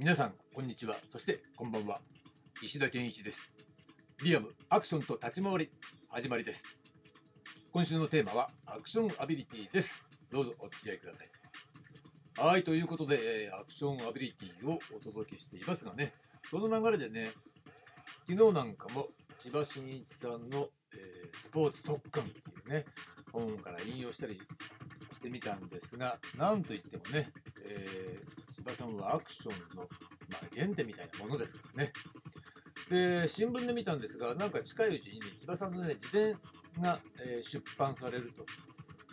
皆さんこんにちは。そしてこんばんは。石田健一です。リアムアクションと立ち回り始まりです。今週のテーマはアクションアビリティです。どうぞお付き合いください。はいということで、えーアクションアビリティをお届けしていますがねその流れでね昨日なんかも千葉真一さんの、えースポーツ特訓っていうね本から引用したりしてみたんですがなんといってもね、えー千葉さんはアクションの、まあ、原点みたいなものですからね。で新聞で見たんですがなんか近いうちにね千葉さんのね自伝が、えー出版されると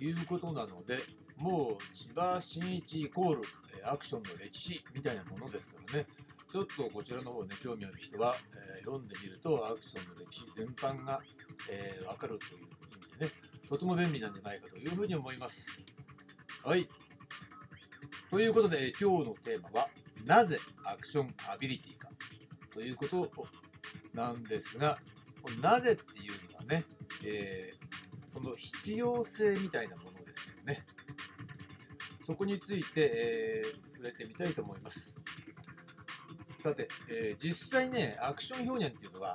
いうことなのでもう千葉真一イコール、えーアクションの歴史みたいなものですからね。ちょっとこちらの方ね興味ある人は、えー読んでみるとアクションの歴史全般が、えーわかるという意味でねとても便利なんじゃないかというふうに思います。はい。ということで今日のテーマはなぜアクションアビリティか。ということなんですがなぜっていうのはね、えーその必要性みたいなものですよね。そこについて、えー触れてみたいと思います。さて、えー実際ねアクション表現っていうのは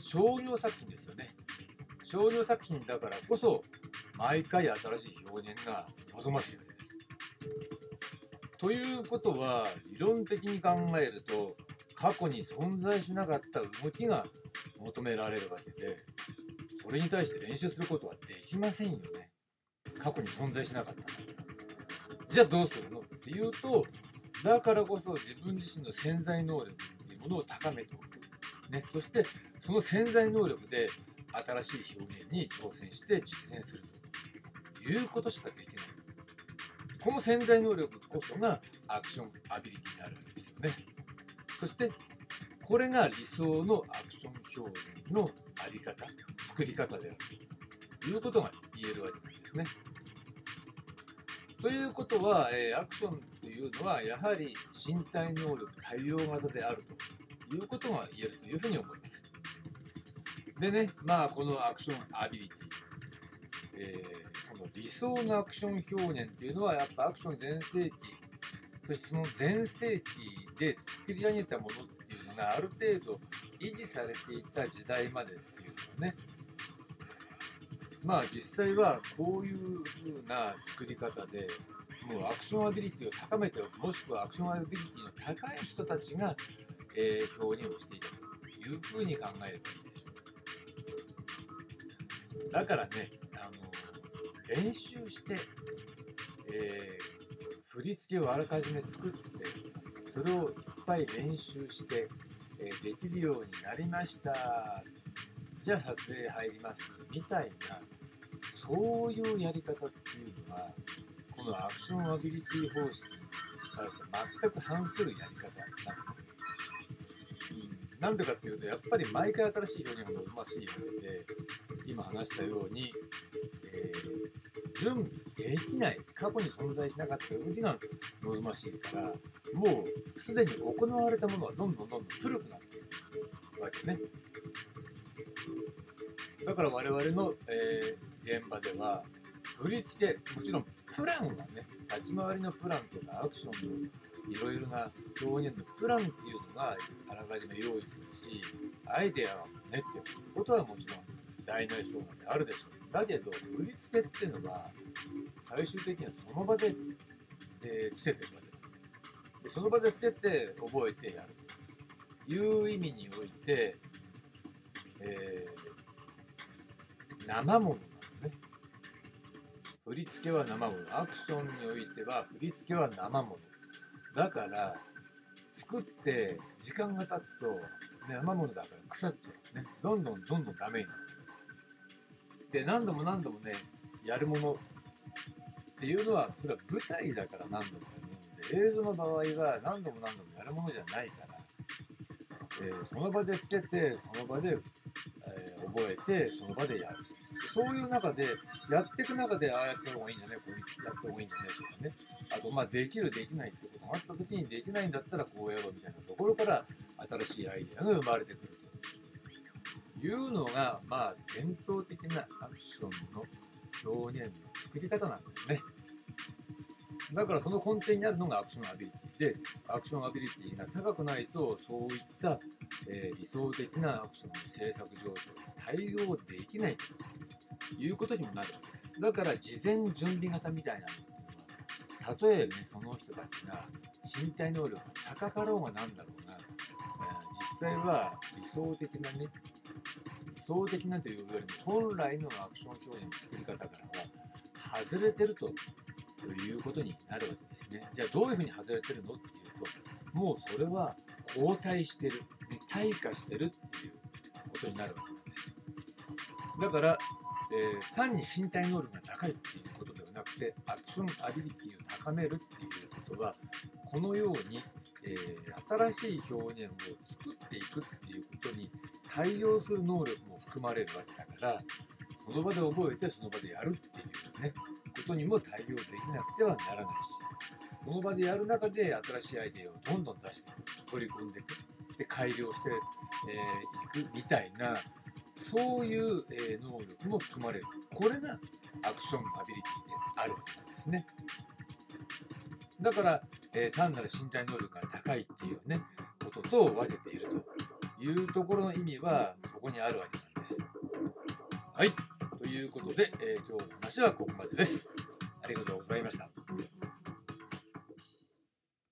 商業作品ですよね。商業作品だからこそ毎回新しい表現が望ましいわけです。ということは理論的に考えると過去に存在しなかった動きが求められるわけでそれに対して練習することはできませんよね。過去に存在しなかったじゃあどうするの？っていうとだからこそ自分自身の潜在能力っていうものを高めておく、ね、そしてその潜在能力で新しい表現に挑戦して実践する。ということしかできない。この潜在能力こそがアクションアビリティになるわけですよね。そしてこれが理想のアクション表現のあり方作り方であるということが言えるわけなんですね。ということは、えアクションというのはやはり身体能力対応型であるということが言えるというふうに思います。でねまあこのアクションアビリティ、えーこの理想のアクション表現っていうのはやっぱアクション全盛期そしてその全盛期で作り上げたものっていうのがある程度維持されていた時代までっていうのはね。まあ実際はこういう風な作り方でもうアクションアビリティを高めてもしくはアクションアビリティの高い人たちが、えー表現をしていたというふうに考えればいいでしょう。だからね練習して、えー振り付けをあらかじめ作ってそれをいっぱい練習して、えーできるようになりました。じゃあ撮影入りますみたいなそういうやり方っていうのはこのアクションアビリティ方式に対して全く反するやり方なんだなんでかっていうとやっぱり毎回新しい表現が望ましいわけで今話したように、準備できない過去に存在しなかった動きが望ましいからもうすでに行われたものはどんどんどんどん古くなっているわけね。だから我々の、えー現場では振り付けもちろんプランはね立ち回りのプランとかアクションのいろいろな表現のプランっていうのがあらかじめ用意するしアイデアを練っておくことはもちろん大なり小なりあるでしょう。だけど振り付けっていうのは最終的にはその場で、えーつけてるわけ。でその場でつけて覚えてやる。という意味において、えー生ものなのね。振り付けは生もの。アクションにおいては振り付けは生もの。だから作って時間が経つと生ものだから腐っちゃうね。どんどんどんどんダメになってで何度も何度もねやるものっていうのはそれは舞台だから何度もやるもので映像の場合は何度も何度もやるものじゃないから、えーその場でつけてその場で、えー覚えてその場でやる。そういう中でやっていく中でああやった方がいいんじゃねこうやった方がいいんじゃねとかね。あとまあできるできないってことがあった時にできないんだったらこうやろうみたいなところから新しいアイデアが生まれてくると。いうのがまあ伝統的なアクションの表現の作り方なんですね。だからその根底にあるのがアクションアビリティでアクションアビリティが高くないとそういった、えー理想的なアクションの制作状況に対応できないということにもなるわけです。だから事前準備型みたいなのっていうのはたとえねその人たちが身体能力が高かろうがなんだろうが、えー実際は理想的なね理想的なというよりも本来のアクション表現の作り方からは外れてるということになるわけですね。じゃあどういうふうに外れてるのっていうともうそれは後退してる、ね退化してるっていうことになるわけです。だから、えー単に身体能力が高いっていうことではなくてアクションアビリティを高めるっていうことはこのように、えー新しい表現を作っていくっていうことに対応する能力も含まれるわけだからその場で覚えてその場でやるっていうねことにも対応できなくてはならないしその場でやる中で新しいアイデアをどんどん出して取り組んでいくで改良してい、えーくみたいなそういう、え能力も含まれる。これがアクションアビリティであるわけなんですね。だから、えー単なる身体能力が高いっていうねことと分けていると。いうところの意味はそこにあるわけなんです。はい。ということで、えー今日の話はここまでです。ありがとうございました。